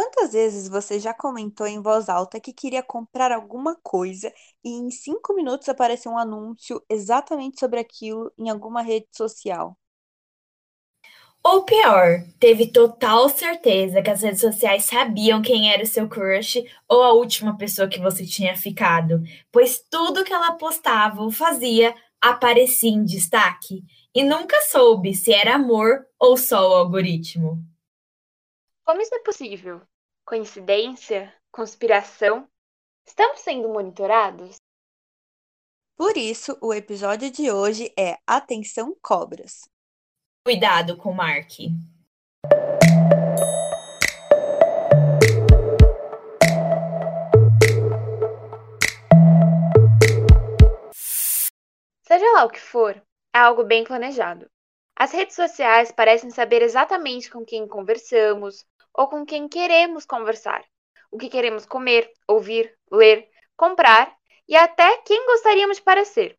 Quantas vezes você já comentou em voz alta que queria comprar alguma coisa e em cinco minutos apareceu um anúncio exatamente sobre aquilo em alguma rede social? Ou pior, teve total certeza que as redes sociais sabiam quem era o seu crush ou a última pessoa que você tinha ficado, pois tudo que ela postava ou fazia aparecia em destaque e nunca soube se era amor ou só o algoritmo. Como isso é possível? Coincidência? Conspiração? Estamos sendo monitorados? Por isso, o episódio de hoje é Atenção Cobras. Cuidado com Mark. Seja lá o que for, é algo bem planejado. As redes sociais parecem saber exatamente com quem conversamos ou com quem queremos conversar, o que queremos comer, ouvir, ler, comprar e até quem gostaríamos de parecer.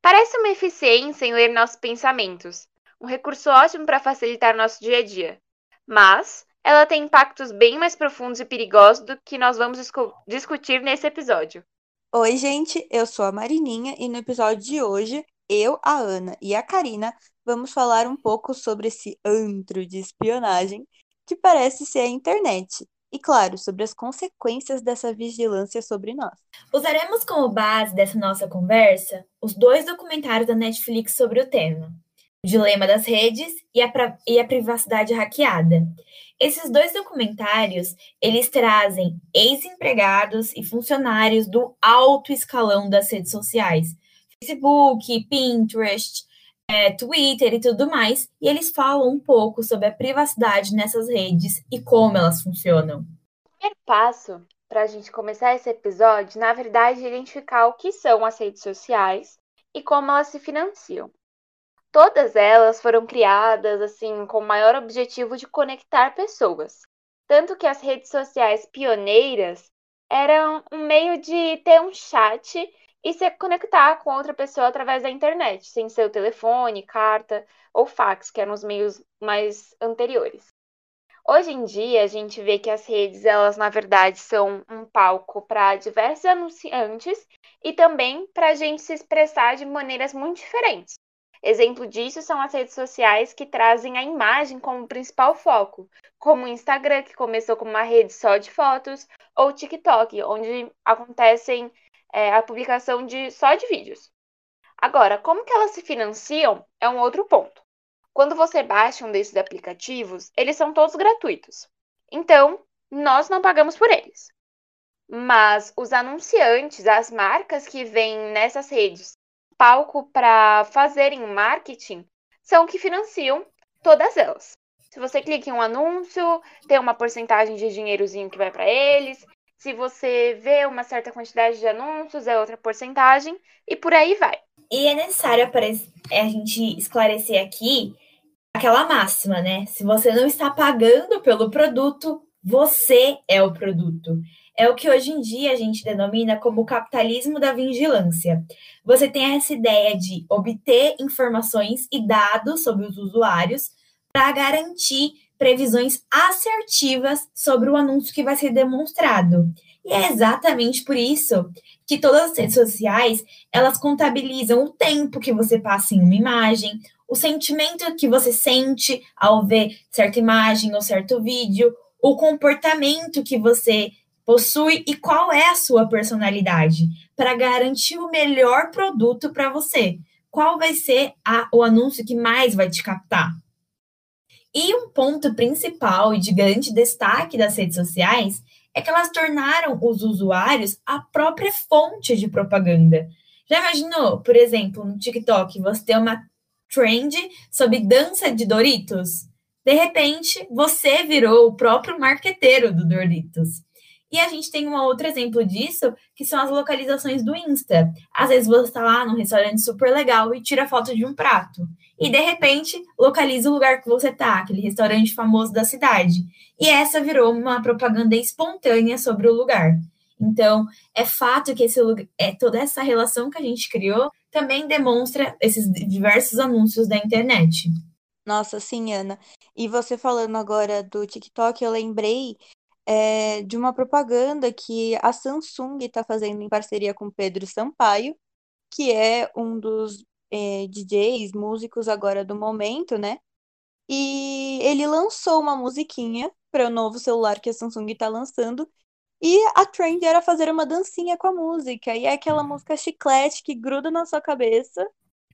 Parece uma eficiência em ler nossos pensamentos, um recurso ótimo para facilitar nosso dia a dia. Mas ela tem impactos bem mais profundos e perigosos do que nós vamos discutir nesse episódio. Oi, gente, eu sou a Marininha e no episódio de hoje, eu, a Ana e a Karina vamos falar um pouco sobre esse antro de espionagem que parece ser a internet. E, claro, sobre as consequências dessa vigilância sobre nós. Usaremos como base dessa nossa conversa os dois documentários da Netflix sobre o tema. O Dilema das Redes e a, e a Privacidade Hackeada. Esses dois documentários, eles trazem ex-empregados e funcionários do alto escalão das redes sociais. Facebook, Pinterest, é, Twitter e tudo mais, e eles falam um pouco sobre a privacidade nessas redes e como elas funcionam. O primeiro passo para a gente começar esse episódio, na verdade, é identificar o que são as redes sociais e como elas se financiam. Todas elas foram criadas assim com o maior objetivo de conectar pessoas. Tanto que as redes sociais pioneiras eram um meio de ter um chat e se conectar com outra pessoa através da internet, sem seu telefone, carta ou fax, que eram os meios mais anteriores. Hoje em dia, a gente vê que as redes, elas na verdade são um palco para diversos anunciantes e também para a gente se expressar de maneiras muito diferentes. Exemplo disso são as redes sociais que trazem a imagem como principal foco, como o Instagram, que começou como uma rede só de fotos, ou o TikTok, onde acontecem é, a publicação de só de vídeos. Agora, como que elas se financiam é um outro ponto. Quando você baixa um desses aplicativos, eles são todos gratuitos. Então, nós não pagamos por eles. Mas os anunciantes, as marcas que vêm nessas redes palco para fazerem marketing são que financiam todas elas. Se você clica em um anúncio, tem uma porcentagem de dinheirozinho que vai para eles. Se você vê uma certa quantidade de anúncios, é outra porcentagem, e por aí vai. E é necessário é a gente esclarecer aqui aquela máxima, né? Se você não está pagando pelo produto, você é o produto é o que hoje em dia a gente denomina como capitalismo da vigilância. Você tem essa ideia de obter informações e dados sobre os usuários para garantir previsões assertivas sobre o anúncio que vai ser demonstrado. E é exatamente por isso que todas as redes sociais, elas contabilizam o tempo que você passa em uma imagem, o sentimento que você sente ao ver certa imagem ou certo vídeo, o comportamento que você possui e qual é a sua personalidade para garantir o melhor produto para você. Qual vai ser a, o anúncio que mais vai te captar? E um ponto principal e de grande destaque das redes sociais é que elas tornaram os usuários a própria fonte de propaganda. Já imaginou, por exemplo, no TikTok, você ter uma trend sobre dança de Doritos? De repente, você virou o próprio marqueteiro do Doritos. E a gente tem um outro exemplo disso, que são as localizações do Insta. Às vezes você está lá num restaurante super legal e tira foto de um prato. E de repente localiza o lugar que você está, aquele restaurante famoso da cidade. E essa virou uma propaganda espontânea sobre o lugar. Então, é fato que esse é toda essa relação que a gente criou também demonstra esses diversos anúncios da internet. Nossa, sim, Ana. E você falando agora do TikTok, eu lembrei é, de uma propaganda que a Samsung está fazendo em parceria com Pedro Sampaio, que é um dos é, DJs, músicos agora do momento, né? E ele lançou uma musiquinha para o novo celular que a Samsung está lançando. E a trend era fazer uma dancinha com a música. E é aquela música chiclete que gruda na sua cabeça.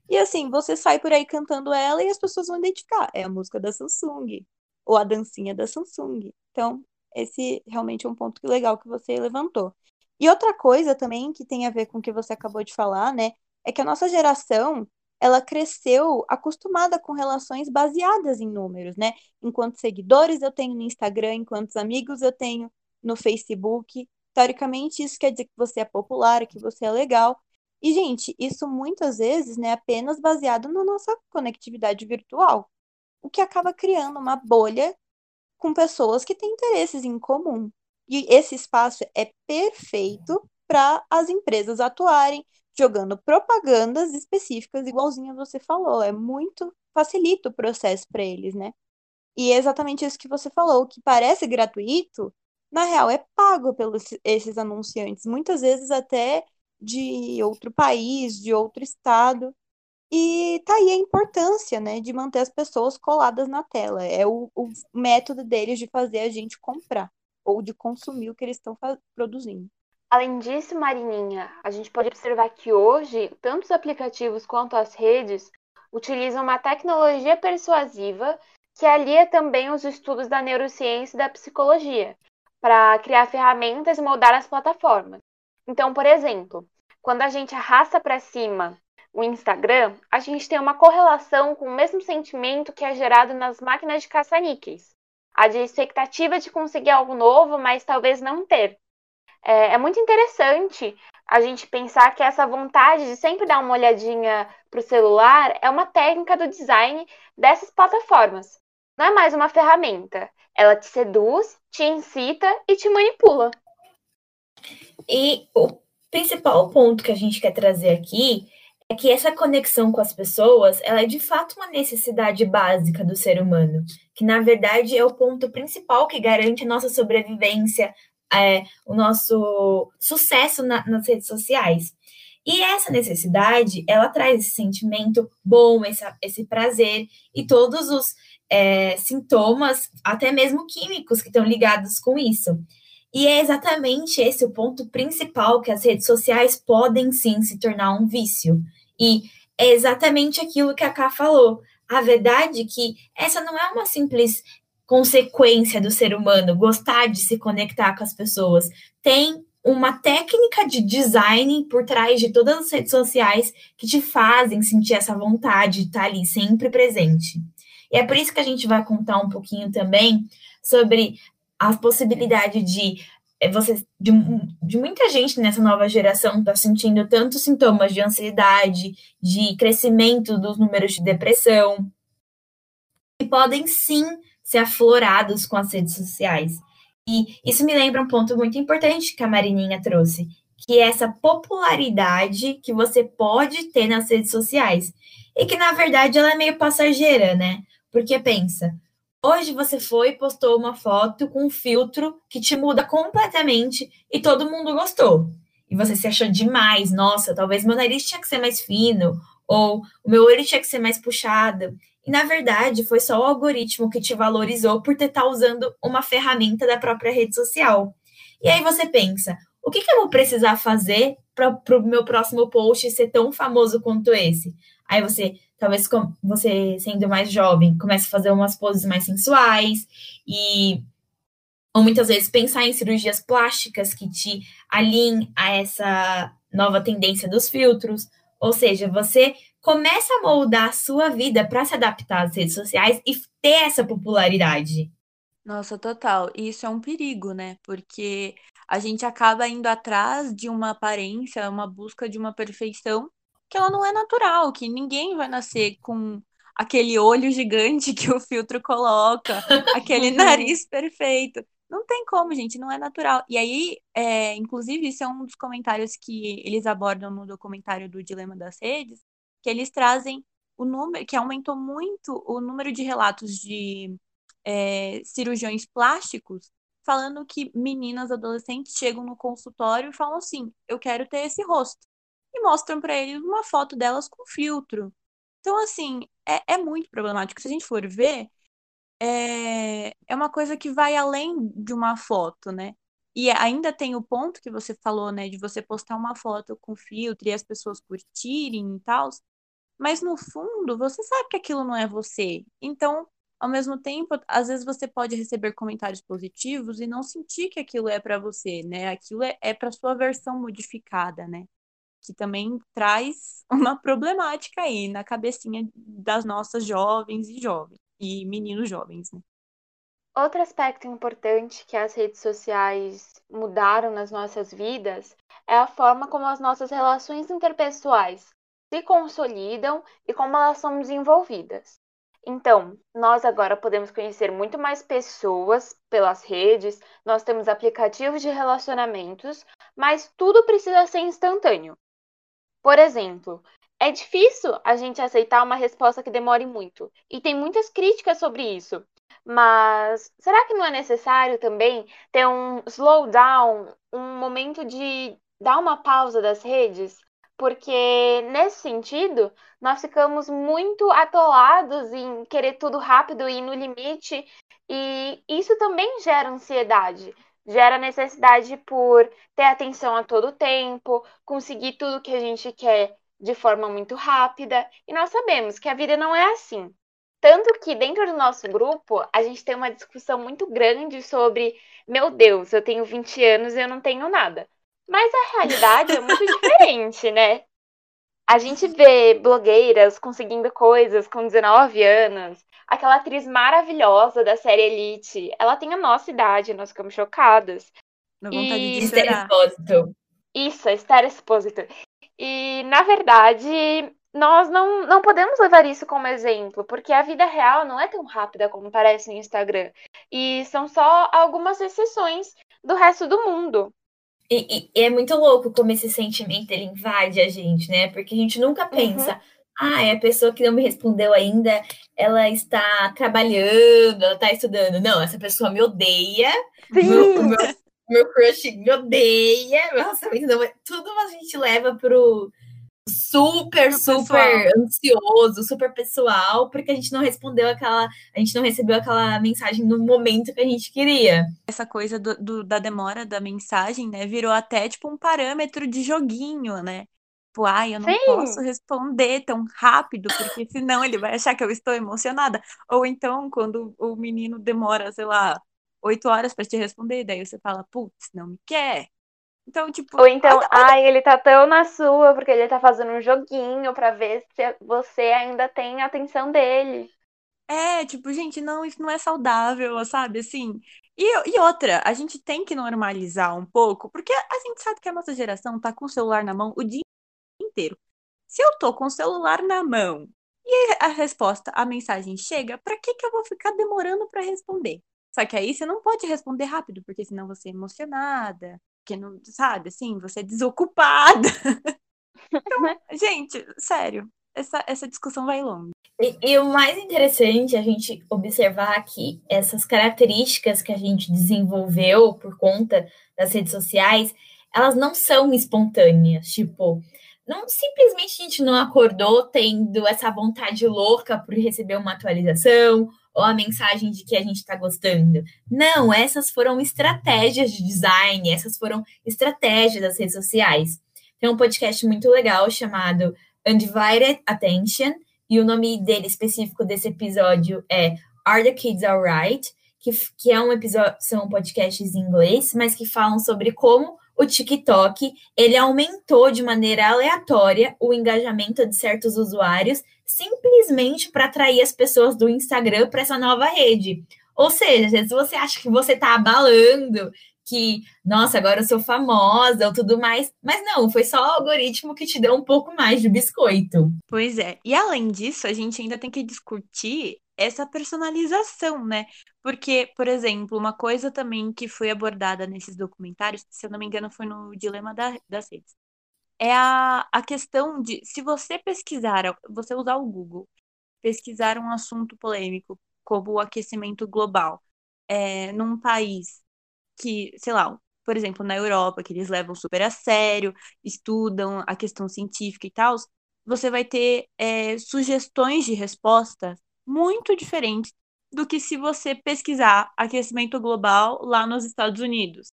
E assim, você sai por aí cantando ela e as pessoas vão identificar. É a música da Samsung. Ou a dancinha da Samsung. Então, esse realmente é um ponto legal que você levantou. E outra coisa também que tem a ver com o que você acabou de falar, né? É que a nossa geração, ela cresceu acostumada com relações baseadas em números, né? Enquanto seguidores eu tenho no Instagram, enquanto amigos eu tenho no Facebook. Teoricamente, isso quer dizer que você é popular, que você é legal. E, gente, isso muitas vezes né, é apenas baseado na nossa conectividade virtual, o que acaba criando uma bolha com pessoas que têm interesses em comum. E esse espaço é perfeito para as empresas atuarem jogando propagandas específicas, igualzinho você falou. É muito facilita o processo para eles, né? E é exatamente isso que você falou, que parece gratuito, na real é pago pelos esses anunciantes, muitas vezes até de outro país, de outro estado. E tá aí a importância, né, de manter as pessoas coladas na tela. É o, o método deles de fazer a gente comprar ou de consumir o que eles estão produzindo. Além disso, Marininha, a gente pode observar que hoje, tanto os aplicativos quanto as redes utilizam uma tecnologia persuasiva que alia também os estudos da neurociência e da psicologia para criar ferramentas e moldar as plataformas. Então, por exemplo, quando a gente arrasta para cima o Instagram, a gente tem uma correlação com o mesmo sentimento que é gerado nas máquinas de caça-níqueis. A de expectativa de conseguir algo novo, mas talvez não ter. É, é, muito interessante a gente pensar que essa vontade de sempre dar uma olhadinha para o celular é uma técnica do design dessas plataformas. Não é mais uma ferramenta. Ela te seduz, te incita e te manipula. E o principal ponto que a gente quer trazer aqui é que essa conexão com as pessoas, ela é de fato uma necessidade básica do ser humano, que na verdade é o ponto principal que garante a nossa sobrevivência, é, o nosso sucesso na, nas redes sociais. E essa necessidade, ela traz esse sentimento bom, esse, esse prazer e todos os é, sintomas, até mesmo químicos, que estão ligados com isso. E é exatamente esse o ponto principal que as redes sociais podem sim se tornar um vício. E é exatamente aquilo que a Ká falou. A verdade é que essa não é uma simples consequência do ser humano gostar de se conectar com as pessoas. Tem uma técnica de design por trás de todas as redes sociais que te fazem sentir essa vontade de estar ali sempre presente. E é por isso que a gente vai contar um pouquinho também sobre a possibilidade de é, você de, de muita gente nessa nova geração está sentindo tantos sintomas de ansiedade, de crescimento dos números de depressão, que podem sim ser aflorados com as redes sociais. E isso me lembra um ponto muito importante que a Marininha trouxe, que é essa popularidade que você pode ter nas redes sociais. E que, na verdade, ela é meio passageira, né? Porque pensa, Hoje você foi e postou uma foto com um filtro que te muda completamente e todo mundo gostou. E você se achou demais, nossa, talvez meu nariz tinha que ser mais fino, ou o meu olho tinha que ser mais puxado. E na verdade, foi só o algoritmo que te valorizou por estar tá usando uma ferramenta da própria rede social. E aí você pensa, o que, que eu vou precisar fazer para o meu próximo post ser tão famoso quanto esse? Aí você talvez você sendo mais jovem comece a fazer umas poses mais sensuais e ou muitas vezes pensar em cirurgias plásticas que te alinhem a essa nova tendência dos filtros, ou seja, você começa a moldar a sua vida para se adaptar às redes sociais e ter essa popularidade. Nossa, total. E isso é um perigo, né? Porque a gente acaba indo atrás de uma aparência, uma busca de uma perfeição que ela não é natural, que ninguém vai nascer com aquele olho gigante que o filtro coloca, aquele nariz perfeito. Não tem como, gente, não é natural. E aí, é, inclusive, isso é um dos comentários que eles abordam no documentário do Dilema das Redes, que eles trazem o número, que aumentou muito o número de relatos de é, cirurgiões plásticos falando que meninas adolescentes chegam no consultório e falam assim: eu quero ter esse rosto. E mostram para eles uma foto delas com filtro. Então, assim, é, é muito problemático. Se a gente for ver, é, é uma coisa que vai além de uma foto, né? E ainda tem o ponto que você falou, né, de você postar uma foto com filtro e as pessoas curtirem e tal. Mas no fundo, você sabe que aquilo não é você. Então, ao mesmo tempo, às vezes você pode receber comentários positivos e não sentir que aquilo é para você, né? Aquilo é, é para sua versão modificada, né? Que também traz uma problemática aí na cabecinha das nossas jovens e jovens e meninos jovens, né? Outro aspecto importante que as redes sociais mudaram nas nossas vidas é a forma como as nossas relações interpessoais se consolidam e como elas são desenvolvidas. Então, nós agora podemos conhecer muito mais pessoas pelas redes, nós temos aplicativos de relacionamentos, mas tudo precisa ser instantâneo. Por exemplo, é difícil a gente aceitar uma resposta que demore muito, e tem muitas críticas sobre isso. Mas será que não é necessário também ter um slowdown, um momento de dar uma pausa das redes? Porque nesse sentido nós ficamos muito atolados em querer tudo rápido e no limite, e isso também gera ansiedade, gera necessidade por ter atenção a todo tempo, conseguir tudo que a gente quer de forma muito rápida, e nós sabemos que a vida não é assim. Tanto que dentro do nosso grupo, a gente tem uma discussão muito grande sobre, meu Deus, eu tenho 20 anos e eu não tenho nada. Mas a realidade é muito diferente, né? A gente vê blogueiras conseguindo coisas com 19 anos. Aquela atriz maravilhosa da série Elite, ela tem a nossa idade, nós ficamos chocadas. Na vontade e... de chorar. Isso, Esther Exposito. E, na verdade, nós não, não podemos levar isso como exemplo, porque a vida real não é tão rápida como parece no Instagram. E são só algumas exceções do resto do mundo. E, e, é muito louco como esse sentimento ele invade a gente, né? Porque a gente nunca uhum. pensa, uhum. ah, é a pessoa que não me respondeu ainda, ela está trabalhando, ela está estudando. Não, essa pessoa me odeia. Meu, meu, meu, crush me odeia. Meu relacionamento não... Tudo a gente leva pro super, super ansioso, super pessoal, porque a gente não respondeu aquela, a gente não recebeu aquela mensagem no momento que a gente queria. Essa coisa do, do, da demora da mensagem, né, virou até tipo um parâmetro de joguinho, né? Tipo, ai, eu não Sim. posso responder tão rápido, porque senão ele vai achar que eu estou emocionada. Ou então, quando o menino demora, sei lá, oito horas para te responder, daí você fala, putz, não me quer. Então, tipo. Ou então, olha, ai, ele tá tão na sua porque ele tá fazendo um joguinho pra ver se você ainda tem a atenção dele. É, tipo, gente, não, isso não é saudável, sabe? Assim. E, e outra, a gente tem que normalizar um pouco, porque a gente sabe que a nossa geração tá com o celular na mão o dia inteiro. Se eu tô com o celular na mão e a resposta, a mensagem chega, pra que que eu vou ficar demorando para responder? Só que aí você não pode responder rápido, porque senão você é emocionada, porque não, sabe, assim, você é desocupada. então, gente, sério, essa, essa discussão vai longe. E, e, o mais interessante a gente observar aqui essas características que a gente desenvolveu por conta das redes sociais, elas não são espontâneas, tipo, não simplesmente a gente não acordou tendo essa vontade louca por receber uma atualização ou a mensagem de que a gente está gostando. Não, essas foram estratégias de design, essas foram estratégias das redes sociais. Tem um podcast muito legal chamado Undivided Attention, e o nome dele específico desse episódio é Are the Kids Alright? Que, que é um episódio, são podcasts em inglês, mas que falam sobre como o TikTok ele aumentou de maneira aleatória o engajamento de certos usuários simplesmente para atrair as pessoas do Instagram para essa nova rede. Ou seja, vezes você acha que você está abalando, que, nossa, agora eu sou famosa ou tudo mais, mas não, foi só o algoritmo que te deu um pouco mais de biscoito. Pois é. E além disso, a gente ainda tem que discutir essa personalização, né? Porque, por exemplo, uma coisa também que foi abordada nesses documentários, se eu não me engano, foi no Dilema da, das Redes, é a, a questão de se você pesquisar, você usar o Google, pesquisar um assunto polêmico, como o aquecimento global, é, num país que, sei lá, por exemplo, na Europa, que eles levam super a sério, estudam a questão científica e tal, você vai ter é, sugestões de resposta muito diferentes do que se você pesquisar aquecimento global lá nos Estados Unidos,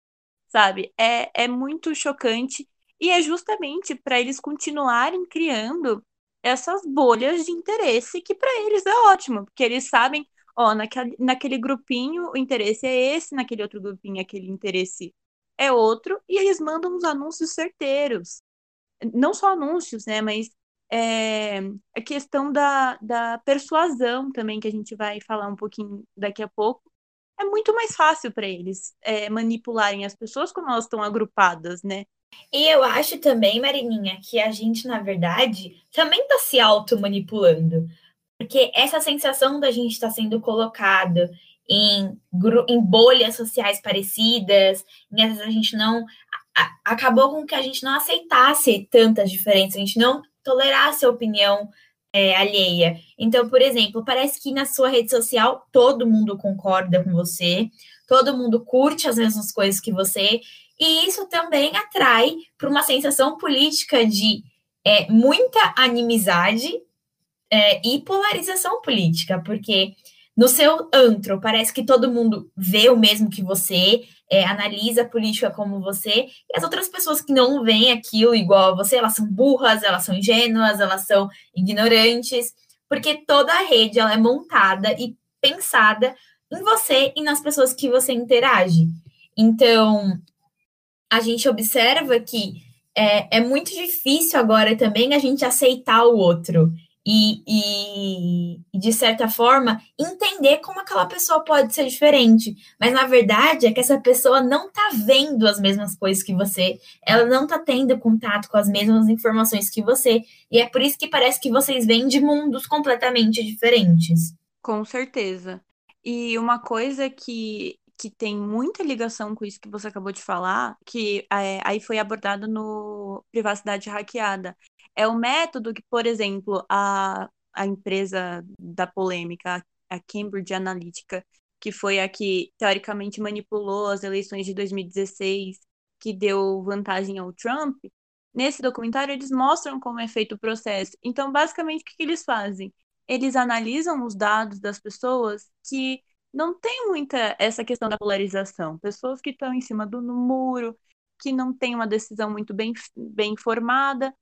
sabe? É, é muito chocante e é justamente para eles continuarem criando essas bolhas de interesse que para eles é ótimo, porque eles sabem, ó, naquele, naquele grupinho o interesse é esse, naquele outro grupinho aquele interesse é outro, e eles mandam uns anúncios certeiros. Não só anúncios, né, mas é, a questão da, da persuasão também, que a gente vai falar um pouquinho daqui a pouco, é muito mais fácil para eles é, manipularem as pessoas como elas estão agrupadas, né? E eu acho também, Marininha, que a gente, na verdade, também está se auto-manipulando. Porque essa sensação da gente estar tá sendo colocado em, em bolhas sociais parecidas, e às vezes a gente não. A, acabou com que a gente não aceitasse tantas diferenças, a gente não tolerasse a opinião é, alheia. Então, por exemplo, parece que na sua rede social todo mundo concorda com você, todo mundo curte as mesmas coisas que você, e isso também atrai para uma sensação política de é, muita animizade é, e polarização política, porque no seu antro parece que todo mundo vê o mesmo que você, é, analisa a política como você, e as outras pessoas que não veem aquilo igual a você, elas são burras, elas são ingênuas, elas são ignorantes, porque toda a rede ela é montada e pensada em você e nas pessoas que você interage. Então, a gente observa que é, é muito difícil agora também a gente aceitar o outro e, e, de certa forma, entender como aquela pessoa pode ser diferente. Mas, na verdade, é que essa pessoa não está vendo as mesmas coisas que você, ela não está tendo contato com as mesmas informações que você. E é por isso que parece que vocês vêm de mundos completamente diferentes. Com certeza. E uma coisa que, que tem muita ligação com isso que você acabou de falar, que é, aí foi abordado no Privacidade Hackeada, é o método que, por exemplo, a, a empresa da polêmica, a Cambridge Analytica, que foi a que teoricamente manipulou as eleições de 2016, que deu vantagem ao Trump, nesse documentário eles mostram como é feito o processo. Então, basicamente, o que, que eles fazem? Eles analisam os dados das pessoas que não tem muita essa questão da polarização. Pessoas que estão em cima do muro, que não têm uma decisão muito bem, bem formada,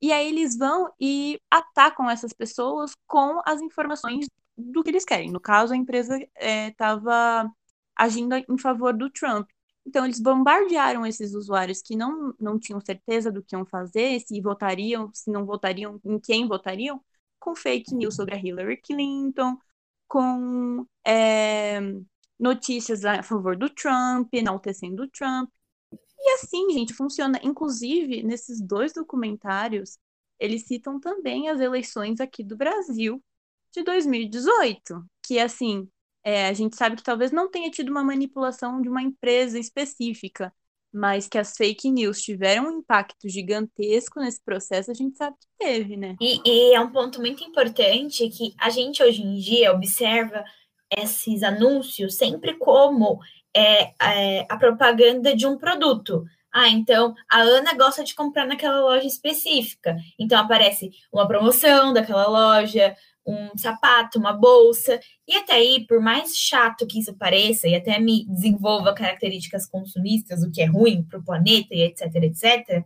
e aí eles vão e atacam essas pessoas com as informações do que eles querem. No caso, a empresa estava é, agindo em favor do Trump. Então, eles bombardearam esses usuários que não, não tinham certeza do que iam fazer, se votariam, se não votariam, em quem votariam, com fake news sobre a Hillary Clinton, com é, notícias a favor do Trump, enaltecendo o Trump. E assim, gente, funciona. Inclusive, nesses dois documentários, eles citam também as eleições aqui do Brasil de 2018, que assim, é, a gente sabe que talvez não tenha tido uma manipulação de uma empresa específica, mas que as fake news tiveram um impacto gigantesco nesse processo, a gente sabe que teve, né? E, e é um ponto muito importante que a gente hoje em dia observa esses anúncios sempre como é, é, a propaganda de um produto. Ah, então a Ana gosta de comprar naquela loja específica. Então aparece uma promoção daquela loja, um sapato, uma bolsa. E até aí, por mais chato que isso pareça, e até me desenvolva características consumistas, o que é ruim para o planeta e etc, etc,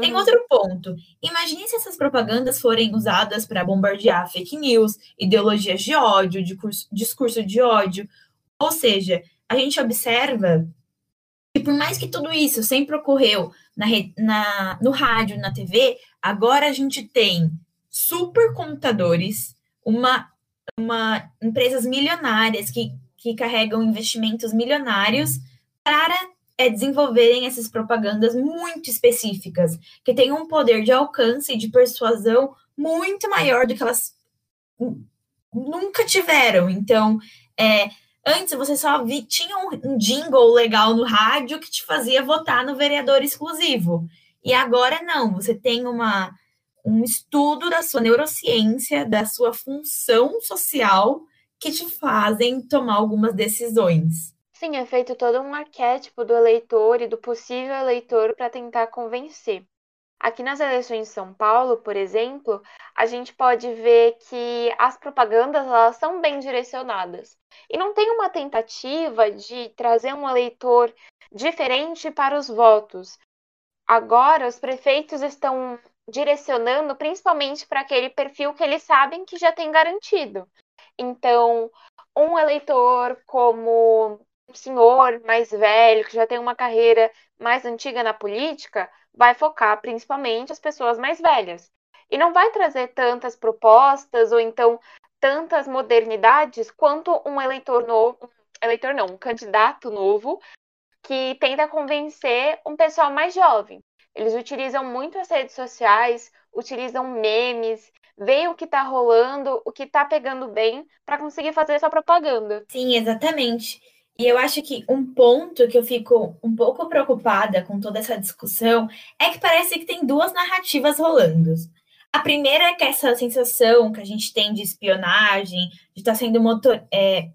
tem outro ponto. Imagine se essas propagandas forem usadas para bombardear fake news, ideologias de ódio, de curso, discurso de ódio. Ou seja, a gente observa que por mais que tudo isso sempre ocorreu na, na, no rádio, na TV, agora a gente tem supercomputadores, uma, uma empresas milionárias que, que carregam investimentos milionários para é, desenvolverem essas propagandas muito específicas, que têm um poder de alcance e de persuasão muito maior do que elas nunca tiveram. Então, é, Antes você só vi, tinha um, um jingle legal no rádio que te fazia votar no vereador exclusivo. E agora não, você tem uma, um estudo da sua neurociência, da sua função social, que te fazem tomar algumas decisões. Sim, é feito todo um arquétipo do eleitor e do possível eleitor para tentar convencer. Aqui nas eleições de São Paulo, por exemplo, a gente pode ver que as propagandas elas são bem direcionadas. E não tem uma tentativa de trazer um eleitor diferente para os votos. Agora, os prefeitos estão direcionando principalmente para aquele perfil que eles sabem que já tem garantido. Então, um eleitor como um senhor mais velho, que já tem uma carreira mais antiga na política, vai focar principalmente as pessoas mais velhas. E não vai trazer tantas propostas ou então tantas modernidades quanto um eleitor novo, eleitor não, um candidato novo que tenta convencer um pessoal mais jovem. Eles utilizam muito as redes sociais, utilizam memes, veem o que está rolando, o que está pegando bem, para conseguir fazer essa propaganda. Sim, exatamente. E eu acho que um ponto que eu fico um pouco preocupada com toda essa discussão é que parece que tem duas narrativas rolando. A primeira é que essa sensação que a gente tem de espionagem, de estar tá sendo motor, é,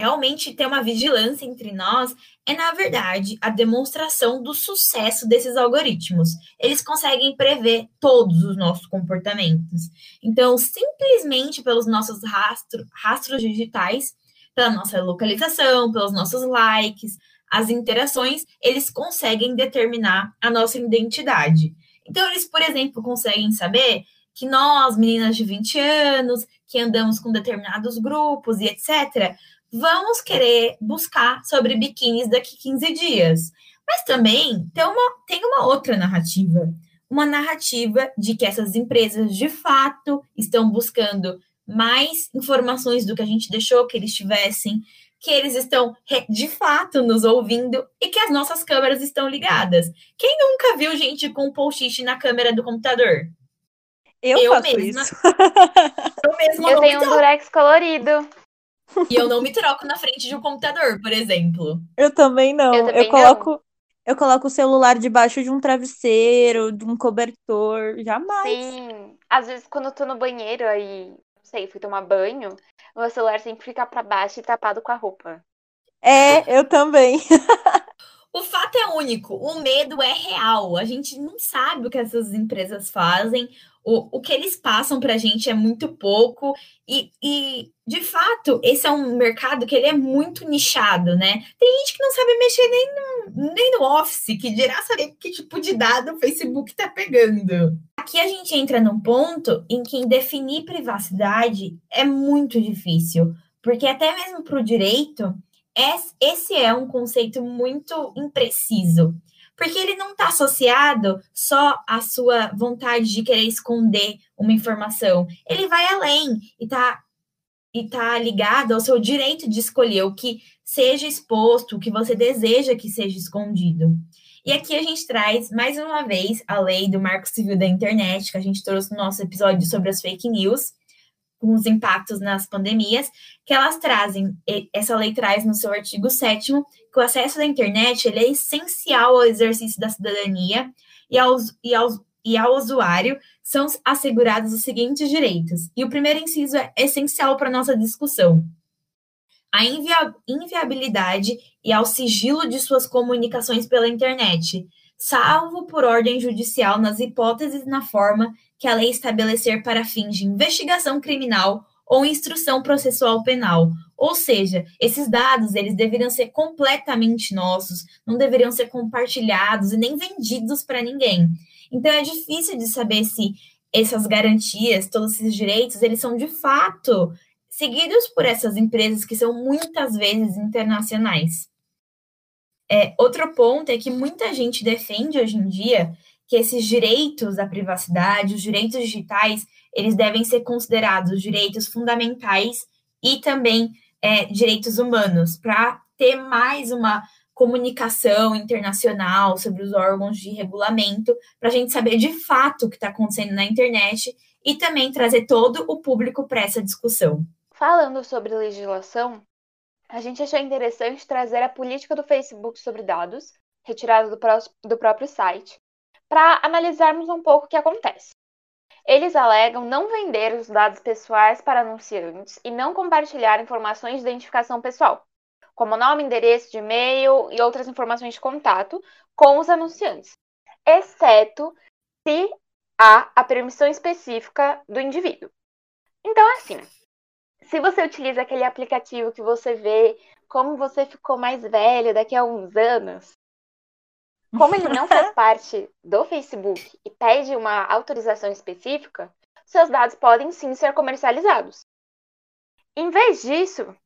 realmente ter uma vigilância entre nós, é, na verdade, a demonstração do sucesso desses algoritmos. Eles conseguem prever todos os nossos comportamentos. Então, simplesmente pelos nossos rastro, rastros digitais, pela nossa localização, pelos nossos likes, as interações, eles conseguem determinar a nossa identidade. Então, eles, por exemplo, conseguem saber que nós, meninas de 20 anos, que andamos com determinados grupos e etc., vamos querer buscar sobre biquínis daqui 15 dias. Mas também tem uma, tem uma outra narrativa. Uma narrativa de que essas empresas de fato estão buscando mais informações do que a gente deixou que eles tivessem, que eles estão de fato nos ouvindo e que as nossas câmeras estão ligadas. Quem nunca viu gente com um post-it na câmera do computador? Eu, eu faço mesma, isso. Eu mesma Eu tenho um durex colorido. E eu não me troco na frente de um computador, por exemplo. Eu também não. Eu, também eu coloco não. eu coloco o celular debaixo de um travesseiro, de um cobertor, jamais. Sim. Às vezes quando eu tô no banheiro aí sei, fui tomar banho, o meu celular sempre fica para baixo e tapado com a roupa. É, eu também. o fato é único, o medo é real. A gente não sabe o que essas empresas fazem, o, o que eles passam para a gente é muito pouco, e, e de fato, esse é um mercado que ele é muito nichado, né? Tem gente que não sabe mexer nem no, nem no Office, que dirá saber que tipo de dado o Facebook está pegando. Aqui a gente entra num ponto em que definir privacidade é muito difícil, porque até mesmo para o direito, esse é um conceito muito impreciso porque ele não está associado só à sua vontade de querer esconder uma informação. Ele vai além e está e tá ligado ao seu direito de escolher o que seja exposto, o que você deseja que seja escondido. E aqui a gente traz, mais uma vez, a lei do Marco Civil da Internet, que a gente trouxe no nosso episódio sobre as fake news, com os impactos nas pandemias, que elas trazem, essa lei traz no seu artigo 7 que o acesso à internet ele é essencial ao exercício da cidadania e, aos, e, aos, e ao usuário são assegurados os seguintes direitos. E o primeiro inciso é essencial para a nossa discussão. A invia inviabilidade e ao sigilo de suas comunicações pela internet, salvo por ordem judicial nas hipóteses na forma que a lei estabelecer para fins de investigação criminal ou instrução processual penal. Ou seja, esses dados eles deveriam ser completamente nossos, não deveriam ser compartilhados e nem vendidos para ninguém. Então é difícil de saber se essas garantias, todos esses direitos, eles são de fato seguidos por essas empresas que são muitas vezes internacionais. É, outro ponto é que muita gente defende hoje em dia que esses direitos à privacidade, os direitos digitais, eles devem ser considerados direitos fundamentais e também é, direitos humanos, para ter mais uma comunicação internacional sobre os órgãos de regulamento, para a gente saber de fato o que está acontecendo na internet e também trazer todo o público para essa discussão. Falando sobre legislação, a gente achou interessante trazer a política do Facebook sobre dados, retirada do, pró do próprio site, para analisarmos um pouco o que acontece. Eles alegam não vender os dados pessoais para anunciantes e não compartilhar informações de identificação pessoal. como nome, endereço de e-mail e outras informações de contato com os anunciantes, exceto se há a permissão específica do indivíduo. Então, assim, se você utiliza aquele aplicativo que você vê como você ficou mais velho daqui a uns anos, como ele não faz parte do Facebook e pede uma autorização específica, seus dados podem sim ser comercializados. Em vez disso,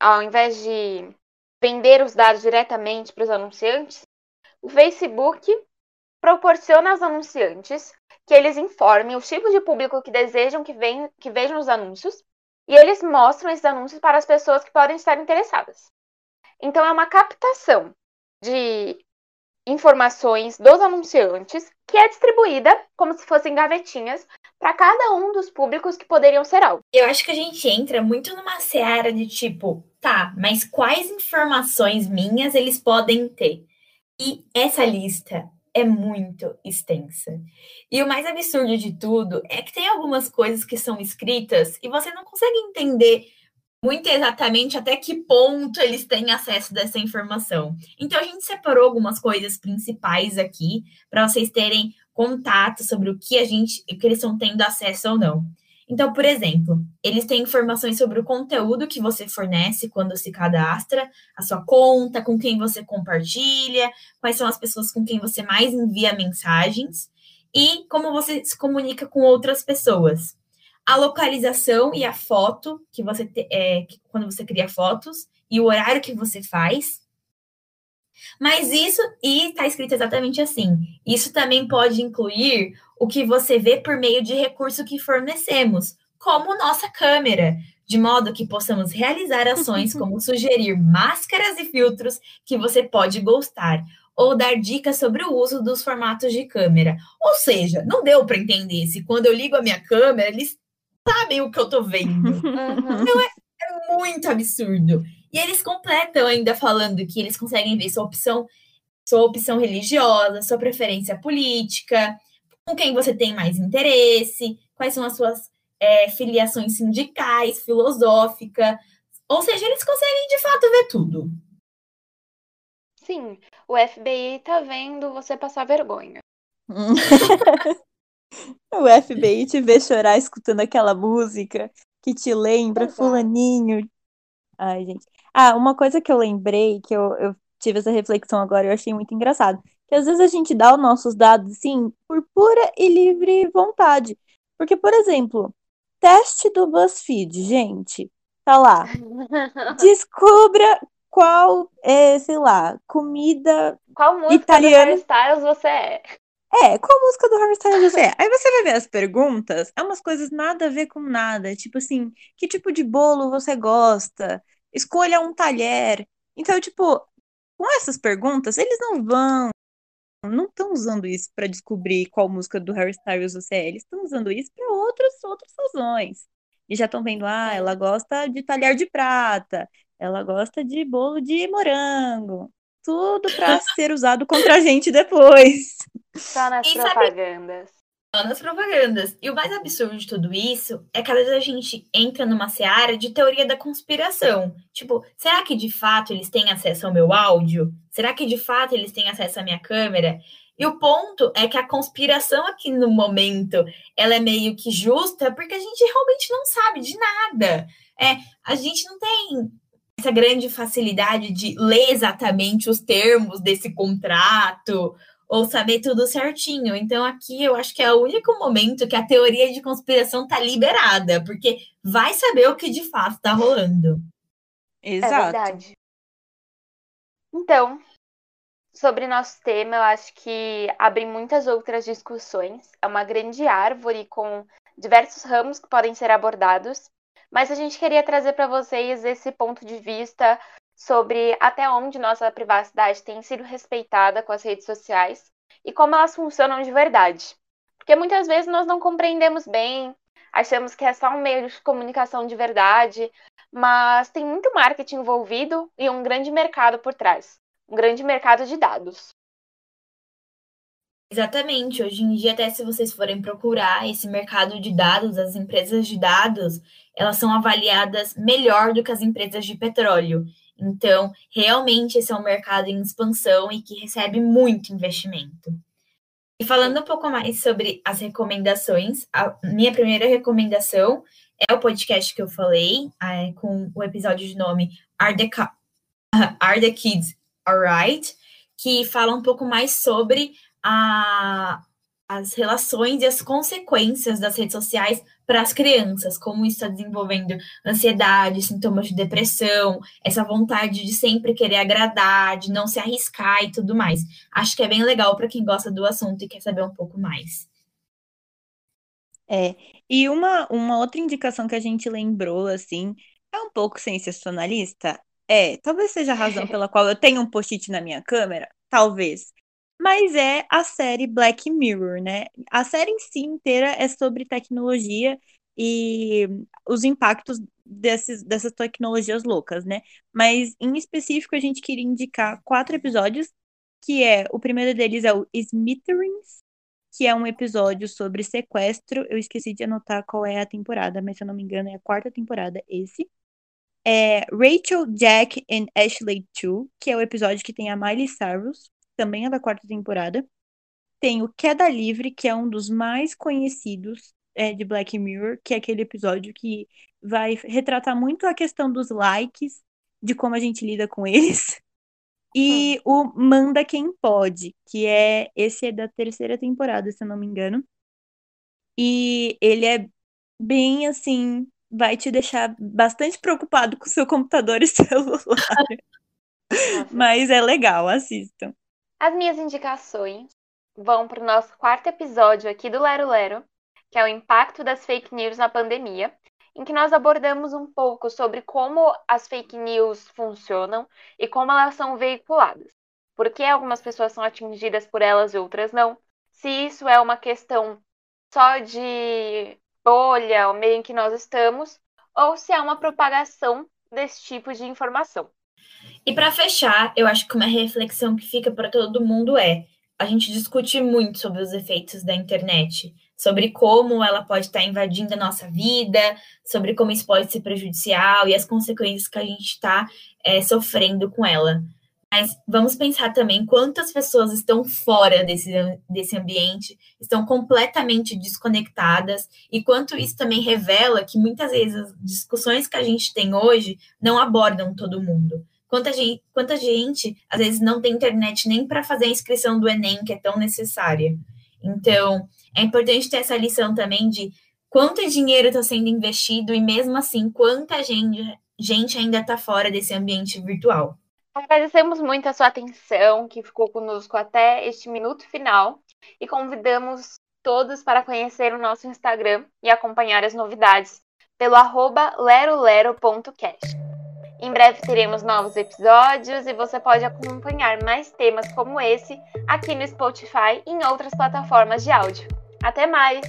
ao invés de vender os dados diretamente para os anunciantes, o Facebook proporciona aos anunciantes que eles informem o tipo de público que desejam que, vem, que vejam os anúncios e eles mostram esses anúncios para as pessoas que podem estar interessadas. Então, é uma captação de informações dos anunciantes que é distribuída como se fossem gavetinhas para cada um dos públicos que poderiam ser alvo. Eu acho que a gente entra muito numa seara de tipo, tá, mas quais informações minhas eles podem ter? E essa lista é muito extensa. E o mais absurdo de tudo é que tem algumas coisas que são escritas e você não consegue entender muito exatamente até que ponto eles têm acesso dessa informação. Então a gente separou algumas coisas principais aqui para vocês terem contato sobre o que a gente, que eles estão tendo acesso ou não. Então, por exemplo, eles têm informações sobre o conteúdo que você fornece quando se cadastra, a sua conta, com quem você compartilha, quais são as pessoas com quem você mais envia mensagens e como você se comunica com outras pessoas. A localização e a foto que você te, é, quando você cria fotos e o horário que você faz. Mas isso, e está escrito exatamente assim: isso também pode incluir o que você vê por meio de recurso que fornecemos, como nossa câmera, de modo que possamos realizar ações como sugerir máscaras e filtros que você pode gostar, ou dar dicas sobre o uso dos formatos de câmera. Ou seja, não deu para entender se quando eu ligo a minha câmera, eles sabem o que eu estou vendo. Uhum. Então é, é muito absurdo. E eles completam ainda falando que eles conseguem ver sua opção, sua opção religiosa, sua preferência política, com quem você tem mais interesse, quais são as suas é, filiações sindicais, filosófica. Ou seja, eles conseguem de fato ver tudo. Sim, o FBI tá vendo você passar vergonha. o FBI te vê chorar escutando aquela música que te lembra Exato. fulaninho. Ai, gente. Ah, uma coisa que eu lembrei, que eu, eu tive essa reflexão agora, eu achei muito engraçado que às vezes a gente dá os nossos dados, assim, por pura e livre vontade. Porque, por exemplo, teste do BuzzFeed, gente, tá lá. Descubra qual é, sei lá, comida Qual música italiana... do Styles você é? É, qual música do Harry Styles você é? Aí você vai ver as perguntas, é umas coisas nada a ver com nada. Tipo assim, que tipo de bolo você gosta? Escolha um talher. Então, tipo, com essas perguntas, eles não vão não estão usando isso para descobrir qual música do Harry Styles você é, eles estão usando isso para outras outras razões. E já estão vendo, ah, ela gosta de talher de prata, ela gosta de bolo de morango. Tudo para ser usado contra a gente depois. Só nas e propagandas. Sabe, nas propagandas. E o mais absurdo de tudo isso é que às vezes a gente entra numa seara de teoria da conspiração. Tipo, será que de fato eles têm acesso ao meu áudio? Será que de fato eles têm acesso à minha câmera? E o ponto é que a conspiração aqui no momento, ela é meio que justa, porque a gente realmente não sabe de nada. É, a gente não tem essa grande facilidade de ler exatamente os termos desse contrato ou saber tudo certinho. Então, aqui eu acho que é o único momento que a teoria de conspiração tá liberada, porque vai saber o que de fato tá rolando. Exato. É verdade. Então, sobre nosso tema, eu acho que abre muitas outras discussões. É uma grande árvore com diversos ramos que podem ser abordados, mas a gente queria trazer para vocês esse ponto de vista sobre até onde nossa privacidade tem sido respeitada com as redes sociais e como elas funcionam de verdade. Porque muitas vezes nós não compreendemos bem, achamos que é só um meio de comunicação de verdade, mas tem muito marketing envolvido e um grande mercado por trás um grande mercado de dados. Exatamente. Hoje em dia, até se vocês forem procurar esse mercado de dados, as empresas de dados, elas são avaliadas melhor do que as empresas de petróleo. Então, realmente esse é um mercado em expansão e que recebe muito investimento. E falando um pouco mais sobre as recomendações, a minha primeira recomendação é o podcast que eu falei, é, com o episódio de nome Are the, Are the Kids Alright? Que fala um pouco mais sobre a, as relações e as consequências das redes sociais para as crianças, como isso está desenvolvendo ansiedade, sintomas de depressão, essa vontade de sempre querer agradar, de não se arriscar e tudo mais. Acho que é bem legal para quem gosta do assunto e quer saber um pouco mais. É, e uma, uma outra indicação que a gente lembrou, assim, é um pouco sensacionalista. É, talvez seja a razão pela qual eu tenho um post-it na minha câmera, talvez mas é a série Black Mirror, né? A série em si inteira é sobre tecnologia e os impactos desses, dessas tecnologias loucas, né? Mas em específico a gente queria indicar quatro episódios, que é o primeiro deles é o Smithereens, que é um episódio sobre sequestro. Eu esqueci de anotar qual é a temporada, mas se eu não me engano é a quarta temporada esse. É Rachel, Jack and Ashley 2, que é o episódio que tem a Miley Cyrus também é da quarta temporada. Tem o Queda Livre, que é um dos mais conhecidos é, de Black Mirror, que é aquele episódio que vai retratar muito a questão dos likes, de como a gente lida com eles. E hum. o Manda Quem Pode, que é esse é da terceira temporada, se eu não me engano. E ele é bem assim, vai te deixar bastante preocupado com seu computador e celular. Mas é legal, assistam. As minhas indicações vão para o nosso quarto episódio aqui do Lero Lero, que é o impacto das fake news na pandemia, em que nós abordamos um pouco sobre como as fake news funcionam e como elas são veiculadas. Por que algumas pessoas são atingidas por elas e outras não? Se isso é uma questão só de bolha, o meio em que nós estamos, ou se é uma propagação desse tipo de informação. E para fechar, eu acho que uma reflexão que fica para todo mundo é: a gente discute muito sobre os efeitos da internet, sobre como ela pode estar tá invadindo a nossa vida, sobre como isso pode ser prejudicial e as consequências que a gente está é, sofrendo com ela. Mas vamos pensar também quantas pessoas estão fora desse, desse ambiente, estão completamente desconectadas, e quanto isso também revela que muitas vezes as discussões que a gente tem hoje não abordam todo mundo. Quanta gente, quanta gente às vezes não tem internet nem para fazer a inscrição do Enem, que é tão necessária. Então, é importante ter essa lição também de quanto dinheiro está sendo investido e mesmo assim quanta gente, gente ainda está fora desse ambiente virtual. Agradecemos muito a sua atenção, que ficou conosco até este minuto final, e convidamos todos para conhecer o nosso Instagram e acompanhar as novidades pelo arroba lerolero.cast. Em breve teremos novos episódios e você pode acompanhar mais temas como esse aqui no Spotify e em outras plataformas de áudio. Até mais!